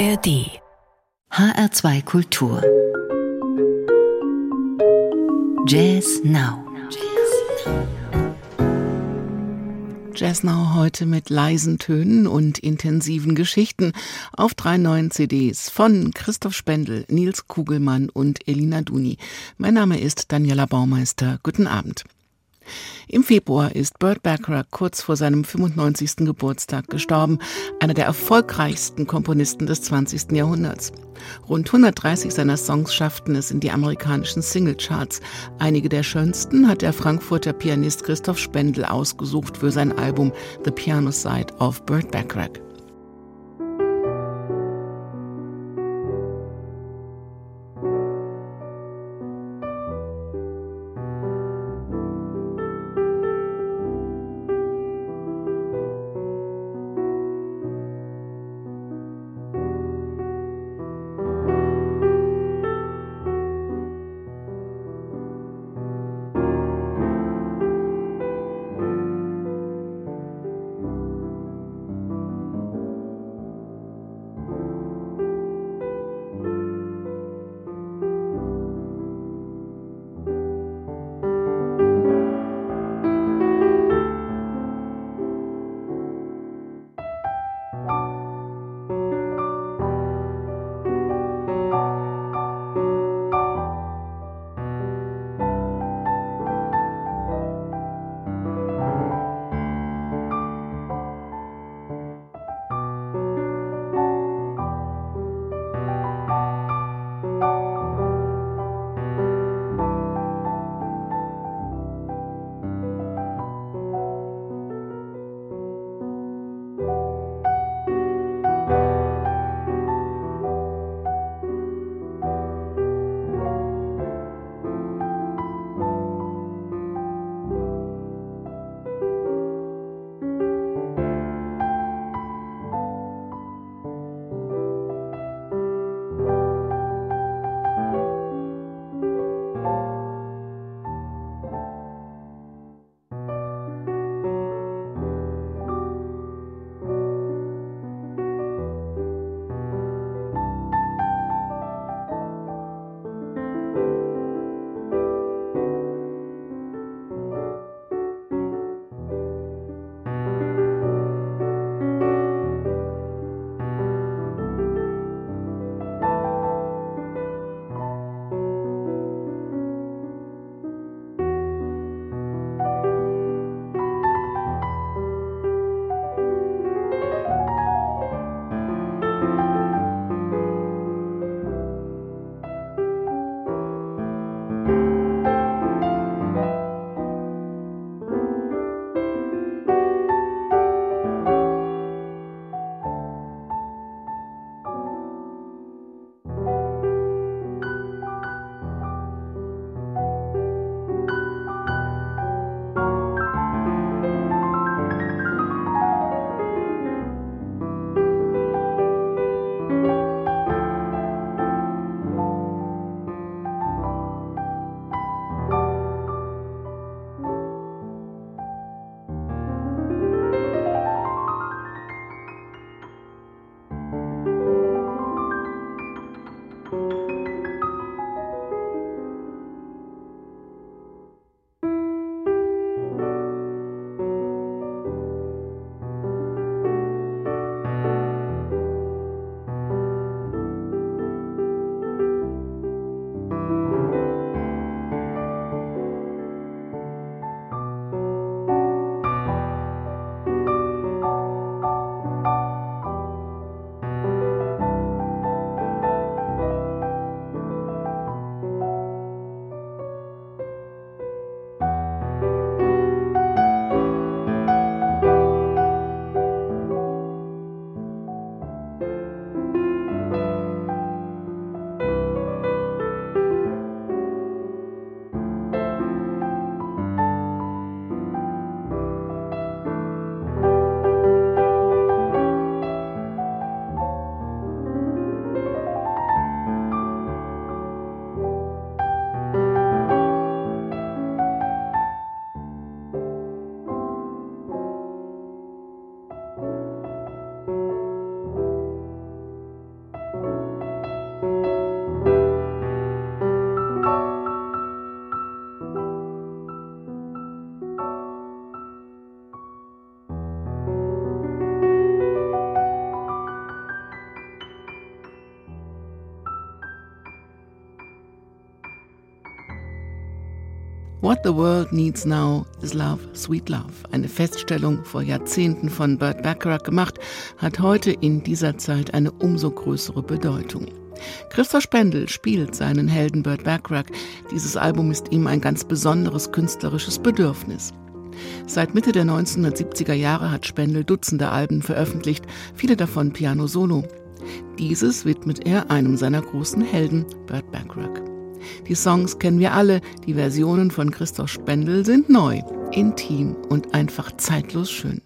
ARD HR2 Kultur Jazz Now Jazz Now heute mit leisen Tönen und intensiven Geschichten auf drei neuen CDs von Christoph Spendel, Nils Kugelmann und Elina Duni. Mein Name ist Daniela Baumeister. Guten Abend. Im Februar ist Burt Bacharach kurz vor seinem 95. Geburtstag gestorben, einer der erfolgreichsten Komponisten des 20. Jahrhunderts. Rund 130 seiner Songs schafften es in die amerikanischen Singlecharts. Einige der schönsten hat der Frankfurter Pianist Christoph Spendel ausgesucht für sein Album The Piano Side of Burt Bacharach. What the World Needs Now is Love, Sweet Love. Eine Feststellung vor Jahrzehnten von Burt Bacharach gemacht, hat heute in dieser Zeit eine umso größere Bedeutung. Christoph Spendel spielt seinen Helden Burt Bacharach. Dieses Album ist ihm ein ganz besonderes künstlerisches Bedürfnis. Seit Mitte der 1970er Jahre hat Spendel Dutzende Alben veröffentlicht, viele davon Piano Solo. Dieses widmet er einem seiner großen Helden, Burt Bacharach. Die Songs kennen wir alle, die Versionen von Christoph Spendel sind neu, intim und einfach zeitlos schön.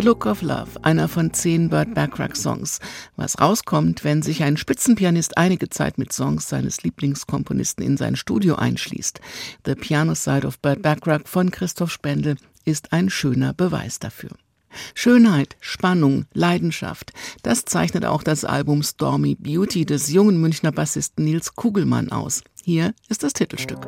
The Look of Love, einer von zehn Burt Bacharach-Songs. Was rauskommt, wenn sich ein Spitzenpianist einige Zeit mit Songs seines Lieblingskomponisten in sein Studio einschließt. The Piano Side of Burt Bacharach von Christoph Spendel ist ein schöner Beweis dafür. Schönheit, Spannung, Leidenschaft, das zeichnet auch das Album Stormy Beauty des jungen Münchner Bassisten Nils Kugelmann aus. Hier ist das Titelstück.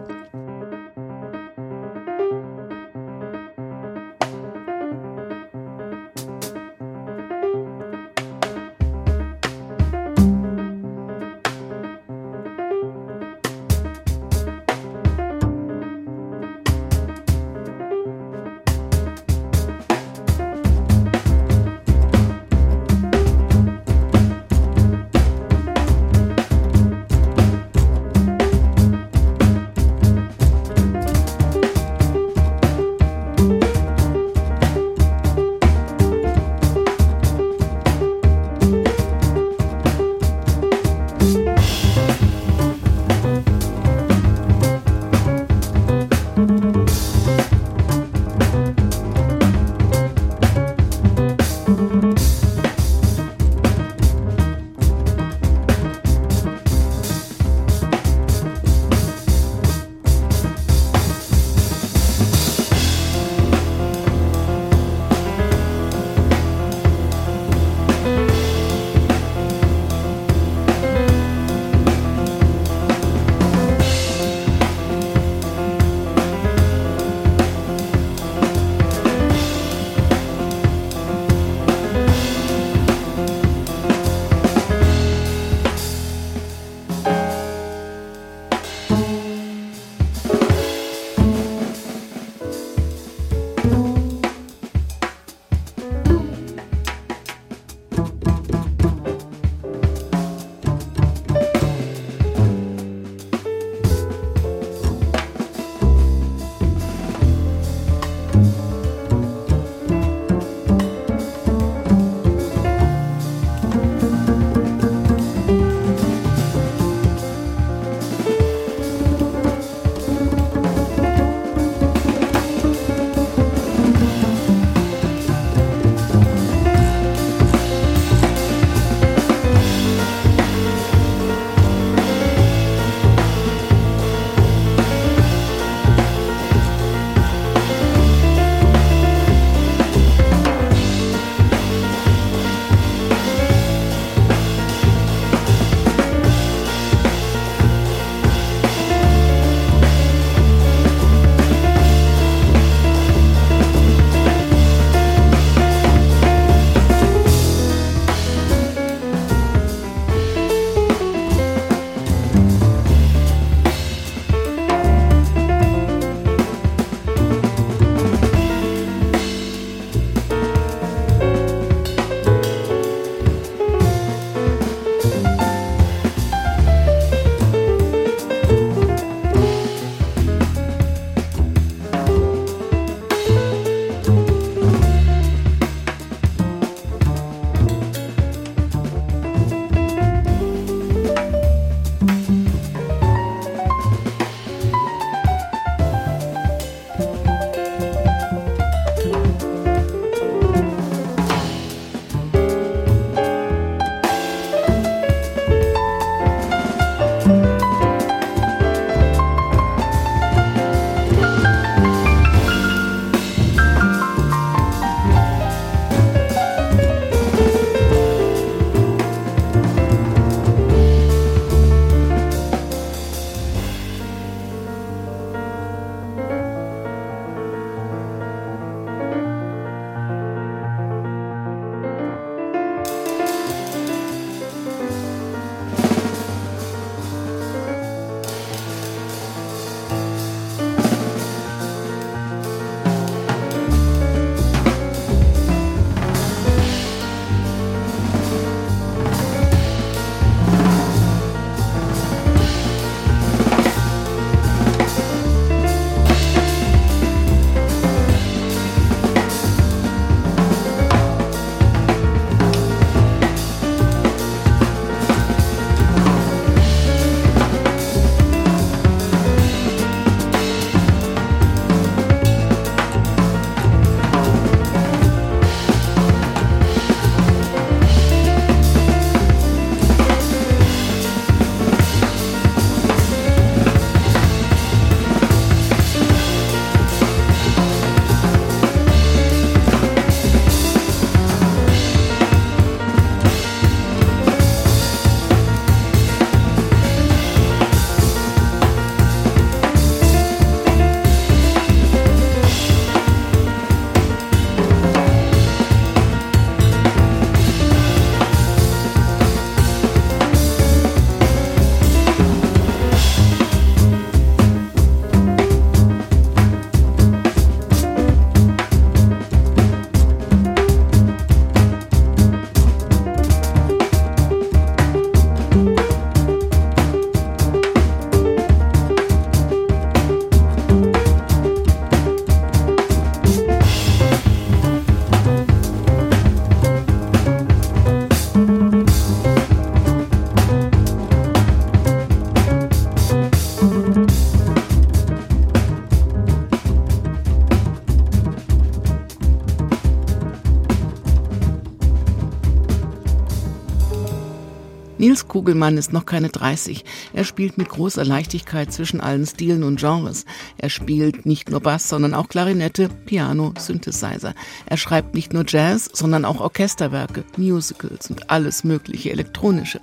Nils Kugelmann ist noch keine 30. Er spielt mit großer Leichtigkeit zwischen allen Stilen und Genres. Er spielt nicht nur Bass, sondern auch Klarinette, Piano, Synthesizer. Er schreibt nicht nur Jazz, sondern auch Orchesterwerke, Musicals und alles mögliche elektronische.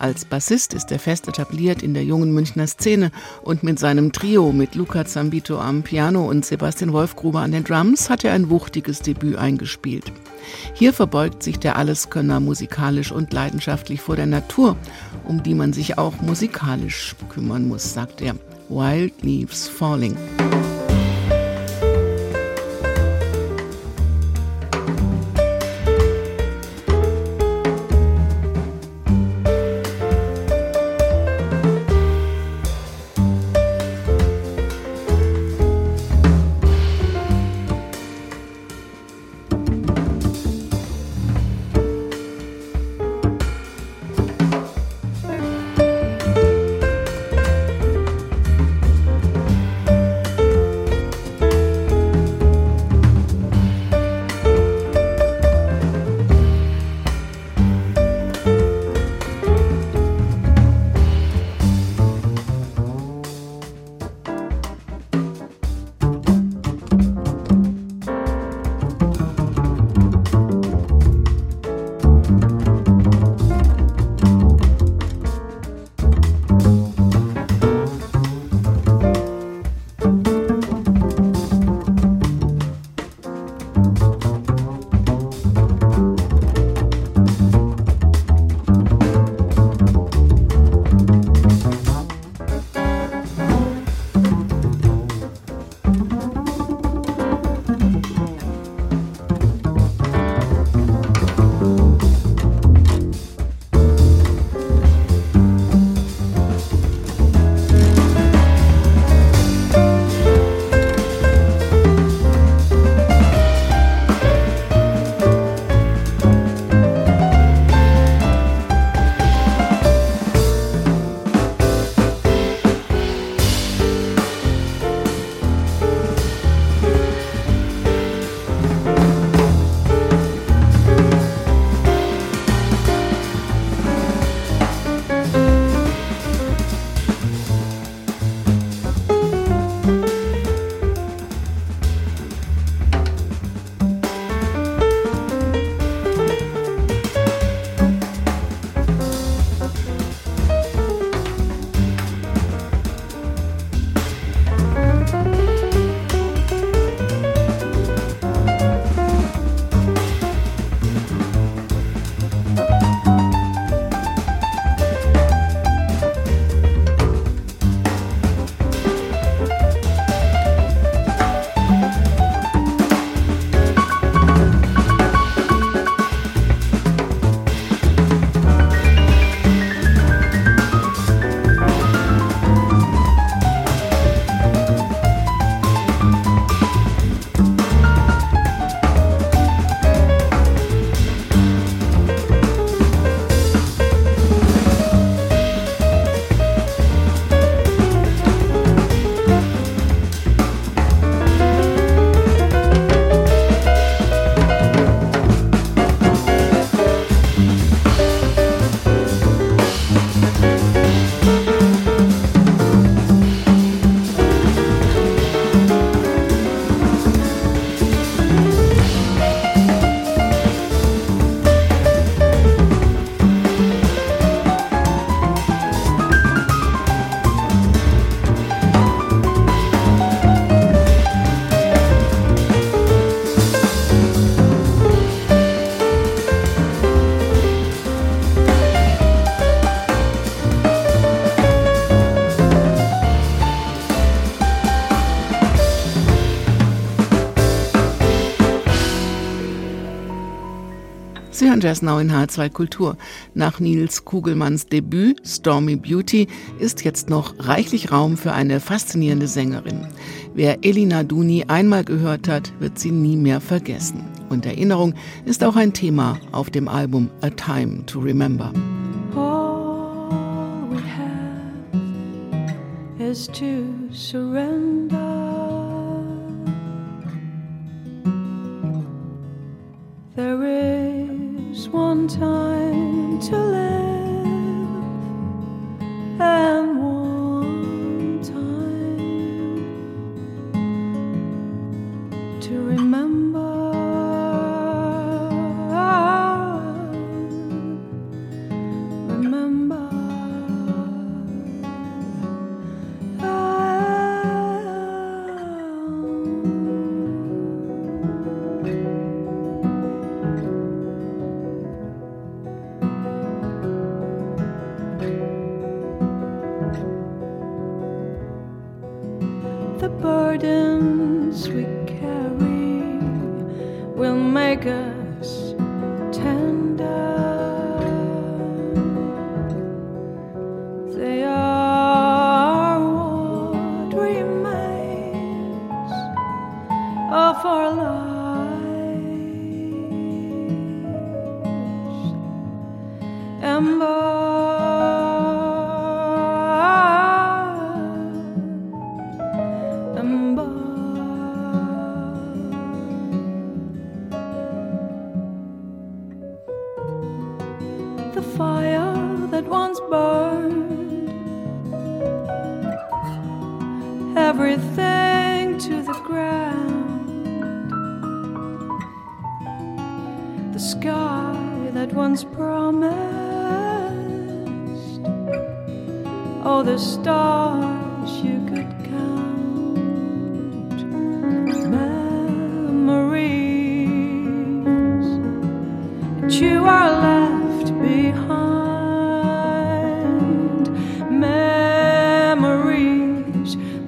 Als Bassist ist er fest etabliert in der jungen Münchner Szene und mit seinem Trio mit Luca Zambito am Piano und Sebastian Wolfgruber an den Drums hat er ein wuchtiges Debüt eingespielt. Hier verbeugt sich der Alleskönner musikalisch und leidenschaftlich vor der Natur, um die man sich auch musikalisch kümmern muss, sagt er. Wild Leaves Falling. Sie hören Jazz Now in H2 Kultur. Nach Nils Kugelmanns Debüt Stormy Beauty ist jetzt noch reichlich Raum für eine faszinierende Sängerin. Wer Elina Duni einmal gehört hat, wird sie nie mehr vergessen. Und Erinnerung ist auch ein Thema auf dem Album A Time to Remember. All we have is to surrender. one time to live and one sky that once promised all the stars you could count. Memories that you are left behind. Memories,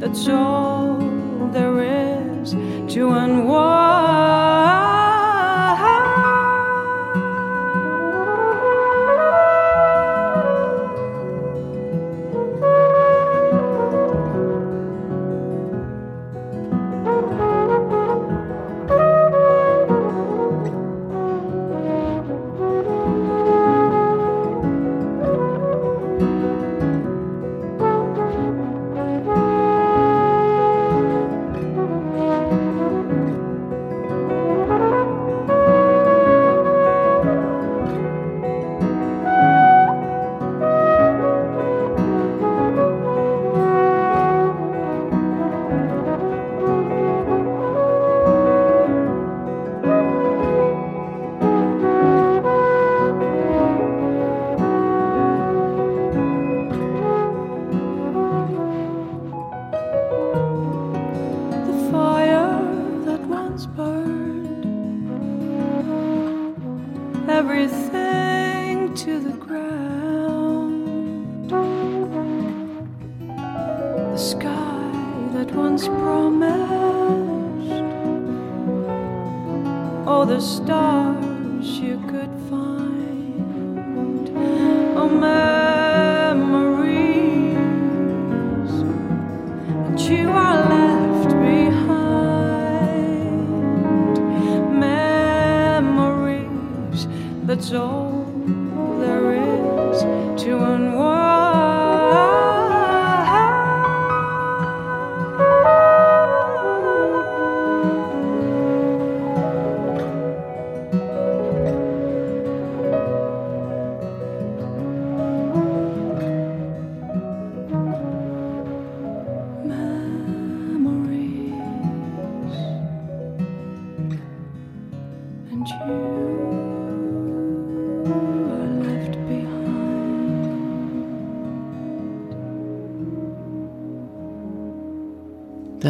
that's all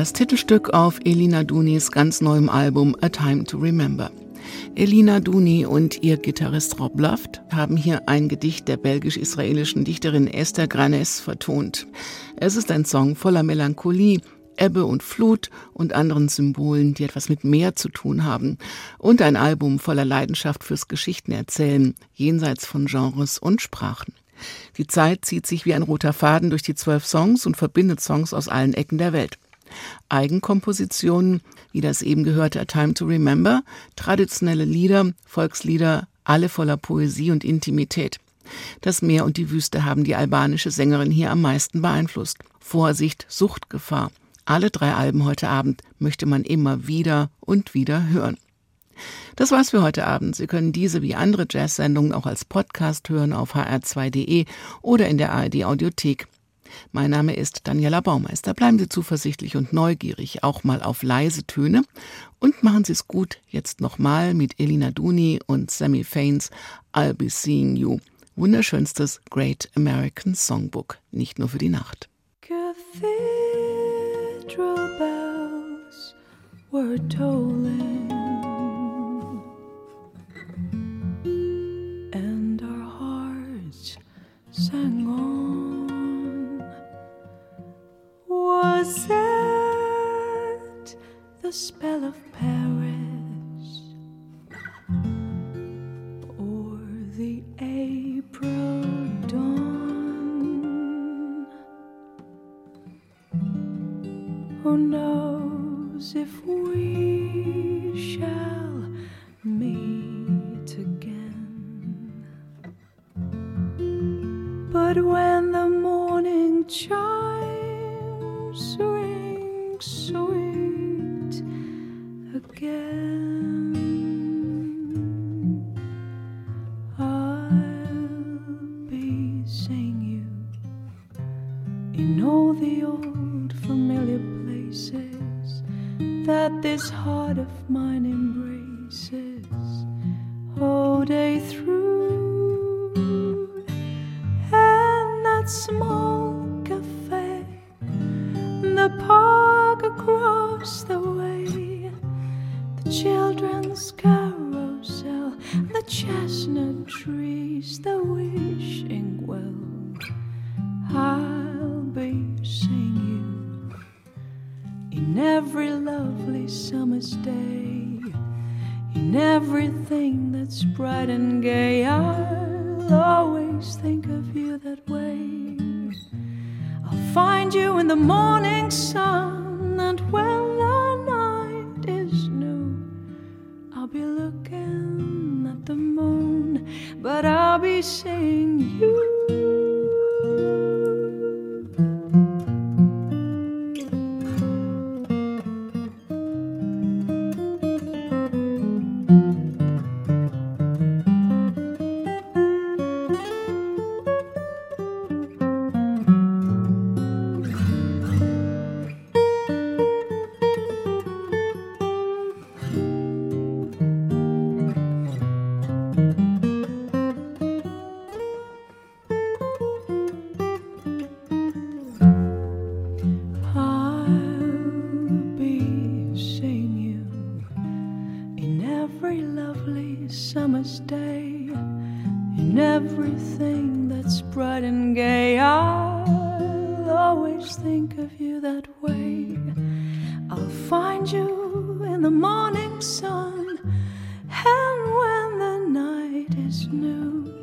Das Titelstück auf Elina Dunis ganz neuem Album A Time to Remember. Elina Duni und ihr Gitarrist Rob Luft haben hier ein Gedicht der belgisch-israelischen Dichterin Esther Granes vertont. Es ist ein Song voller Melancholie, Ebbe und Flut und anderen Symbolen, die etwas mit Meer zu tun haben. Und ein Album voller Leidenschaft fürs Geschichtenerzählen, jenseits von Genres und Sprachen. Die Zeit zieht sich wie ein roter Faden durch die zwölf Songs und verbindet Songs aus allen Ecken der Welt. Eigenkompositionen, wie das eben gehörte A Time to Remember, traditionelle Lieder, Volkslieder, alle voller Poesie und Intimität. Das Meer und die Wüste haben die albanische Sängerin hier am meisten beeinflusst. Vorsicht, Suchtgefahr. Alle drei Alben heute Abend möchte man immer wieder und wieder hören. Das war's für heute Abend. Sie können diese wie andere Jazz-Sendungen auch als Podcast hören auf hr2.de oder in der ARD Audiothek. Mein Name ist Daniela Baumeister. Bleiben Sie zuversichtlich und neugierig, auch mal auf leise Töne. Und machen Sie es gut, jetzt nochmal mit Elina Duni und Sammy Fains I'll Be Seeing You. Wunderschönstes Great American Songbook, nicht nur für die Nacht. Cathedral bells were tolling, sang on. Was the spell of Paris or the April dawn. Who knows if we shall meet again? But when the morning chimes heart of mine always think of you that way. I'll find you in the morning sun, and when the night is new, I'll be looking at the moon, but I'll be seeing you. Lovely summer's day, in everything that's bright and gay. I'll always think of you that way. I'll find you in the morning sun, and when the night is new,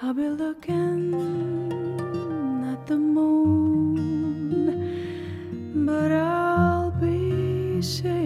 I'll be looking at the moon, but I'll be seeing